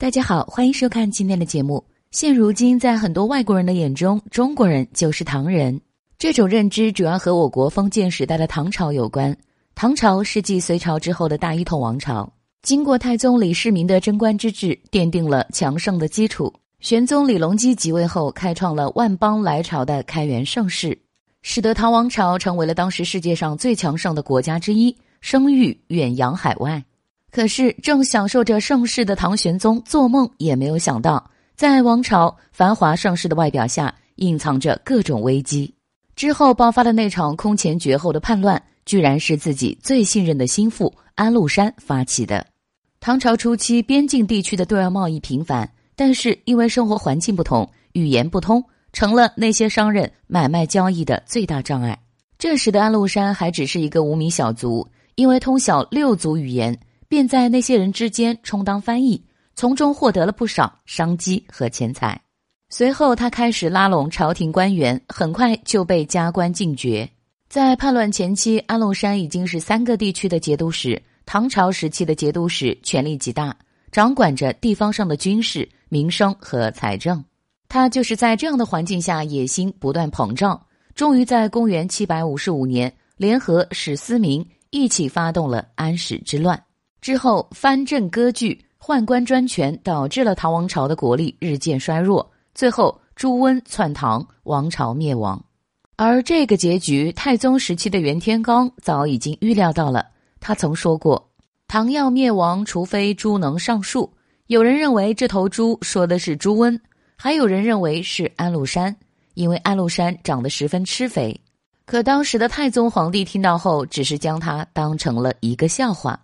大家好，欢迎收看今天的节目。现如今，在很多外国人的眼中，中国人就是唐人。这种认知主要和我国封建时代的唐朝有关。唐朝是继隋朝之后的大一统王朝，经过太宗李世民的贞观之治，奠定了强盛的基础。玄宗李隆基即位后，开创了万邦来朝的开元盛世，使得唐王朝成为了当时世界上最强盛的国家之一，声誉远扬海外。可是，正享受着盛世的唐玄宗做梦也没有想到，在王朝繁华盛世的外表下，隐藏着各种危机。之后爆发的那场空前绝后的叛乱，居然是自己最信任的心腹安禄山发起的。唐朝初期，边境地区的对外贸易频繁。但是因为生活环境不同，语言不通，成了那些商人买卖交易的最大障碍。这时的安禄山还只是一个无名小卒，因为通晓六族语言，便在那些人之间充当翻译，从中获得了不少商机和钱财。随后，他开始拉拢朝廷官员，很快就被加官进爵。在叛乱前期，安禄山已经是三个地区的节度使。唐朝时期的节度使权力极大，掌管着地方上的军事。民生和财政，他就是在这样的环境下，野心不断膨胀，终于在公元七百五十五年，联合史思明一起发动了安史之乱。之后藩镇割据、宦官专权，导致了唐王朝的国力日渐衰弱。最后朱温篡唐，王朝灭亡。而这个结局，太宗时期的袁天罡早已经预料到了。他曾说过：“唐要灭亡，除非猪能上树。”有人认为这头猪说的是朱温，还有人认为是安禄山，因为安禄山长得十分吃肥。可当时的太宗皇帝听到后，只是将他当成了一个笑话。